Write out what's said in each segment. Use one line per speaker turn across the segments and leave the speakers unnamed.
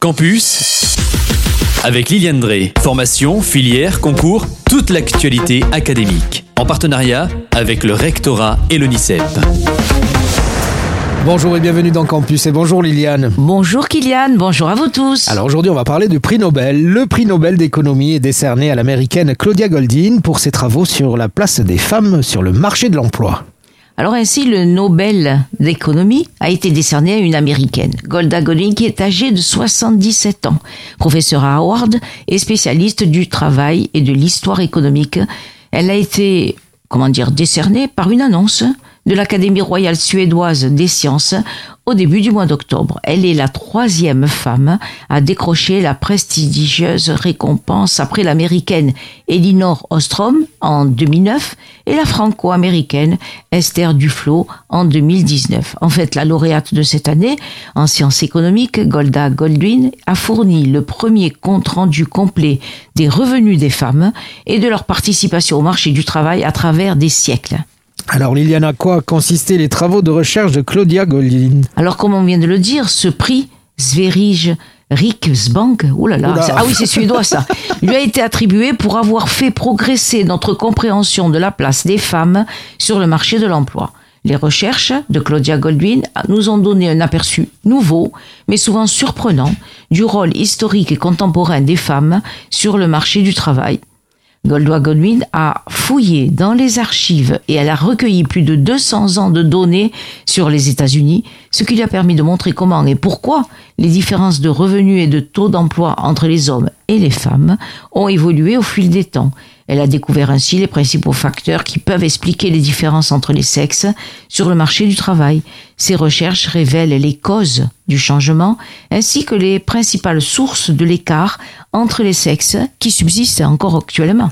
Campus avec Liliane Drey. Formation, filière, concours, toute l'actualité académique. En partenariat avec le rectorat et l'ONICEP.
Bonjour et bienvenue dans Campus et bonjour Liliane.
Bonjour Kylian, bonjour à vous tous.
Alors aujourd'hui on va parler du prix Nobel. Le prix Nobel d'économie est décerné à l'américaine Claudia Goldin pour ses travaux sur la place des femmes sur le marché de l'emploi.
Alors ainsi, le Nobel d'économie a été décerné à une américaine, Golda Goldin, qui est âgée de 77 ans, professeure à Howard et spécialiste du travail et de l'histoire économique. Elle a été, comment dire, décernée par une annonce de l'Académie royale suédoise des sciences au début du mois d'octobre. Elle est la troisième femme à décrocher la prestigieuse récompense après l'américaine Elinor Ostrom en 2009 et la franco-américaine Esther Duflo en 2019. En fait, la lauréate de cette année en sciences économiques, Golda Goldwyn, a fourni le premier compte rendu complet des revenus des femmes et de leur participation au marché du travail à travers des siècles.
Alors Liliane, à quoi consistaient les travaux de recherche de Claudia Goldin
Alors comme on vient de le dire, ce prix Sverige Riksbank, là là, ah oui c'est suédois ça, lui a été attribué pour avoir fait progresser notre compréhension de la place des femmes sur le marché de l'emploi. Les recherches de Claudia Goldwyn nous ont donné un aperçu nouveau, mais souvent surprenant, du rôle historique et contemporain des femmes sur le marché du travail Goldoa Godwin a fouillé dans les archives et elle a recueilli plus de 200 ans de données sur les États-Unis, ce qui lui a permis de montrer comment et pourquoi les différences de revenus et de taux d'emploi entre les hommes et les femmes ont évolué au fil des temps. Elle a découvert ainsi les principaux facteurs qui peuvent expliquer les différences entre les sexes sur le marché du travail. Ces recherches révèlent les causes du changement ainsi que les principales sources de l'écart entre les sexes qui subsistent encore actuellement.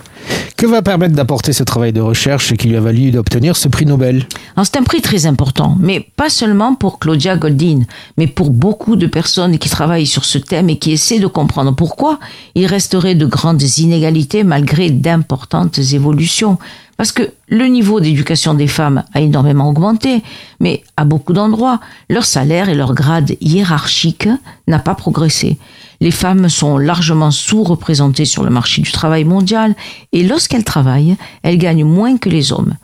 Que va permettre d'apporter ce travail de recherche qui lui a valu d'obtenir ce prix Nobel?
C'est un prix très important, mais pas seulement pour Claudia Goldin, mais pour beaucoup de personnes qui travaillent sur ce thème et qui essaient de comprendre pourquoi il resterait de grandes inégalités malgré d'importantes évolutions. Parce que le niveau d'éducation des femmes a énormément augmenté, mais à beaucoup d'endroits, leur salaire et leur grade hiérarchique n'a pas progressé. Les femmes sont largement sous-représentées sur le marché du travail mondial et lorsqu'elles travaillent, elles gagnent moins que les hommes.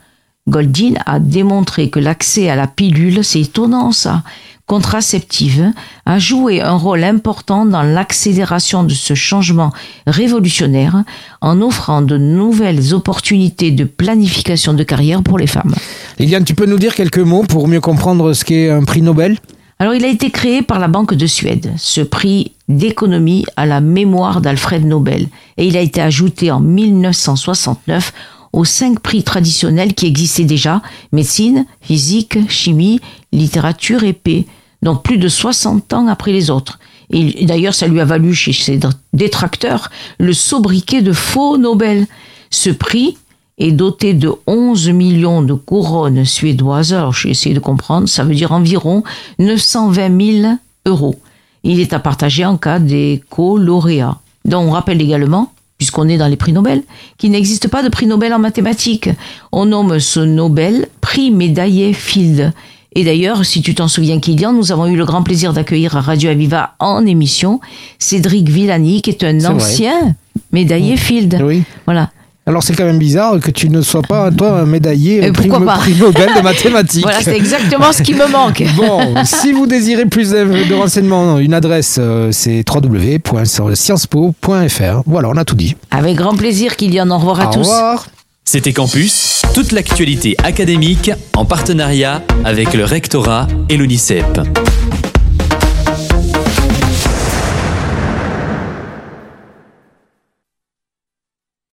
Goldin a démontré que l'accès à la pilule, c'est étonnant ça, contraceptive, a joué un rôle important dans l'accélération de ce changement révolutionnaire en offrant de nouvelles opportunités de planification de carrière pour les femmes.
Liliane, tu peux nous dire quelques mots pour mieux comprendre ce qu'est un prix Nobel?
Alors il a été créé par la Banque de Suède, ce prix d'économie à la mémoire d'Alfred Nobel, et il a été ajouté en 1969 aux cinq prix traditionnels qui existaient déjà, médecine, physique, chimie, littérature et paix, donc plus de 60 ans après les autres. Et d'ailleurs, ça lui a valu chez ses détracteurs le sobriquet de faux Nobel. Ce prix est doté de 11 millions de couronnes suédoises. Alors, j'ai essayé de comprendre, ça veut dire environ 920 000 euros. Il est à partager en cas des co-lauréats. Donc, on rappelle également, puisqu'on est dans les prix Nobel, qu'il n'existe pas de prix Nobel en mathématiques. On nomme ce Nobel prix médaillé Field. Et d'ailleurs, si tu t'en souviens, Kylian, nous avons eu le grand plaisir d'accueillir à Radio Aviva en émission Cédric Villani, qui est un ancien médaillé Field.
Oui.
Voilà.
Alors c'est quand même bizarre que tu ne sois pas, toi, un médaillé prix, prix, Nobel de mathématiques.
voilà, c'est exactement ce qui me manque.
bon, si vous désirez plus de renseignements, une adresse, euh, c'est www.sciencespo.fr. Voilà, on a tout dit.
Avec grand plaisir, Kylian. Au revoir à tous.
Au revoir.
C'était Campus, toute l'actualité académique en partenariat avec le rectorat et l'ONICEP.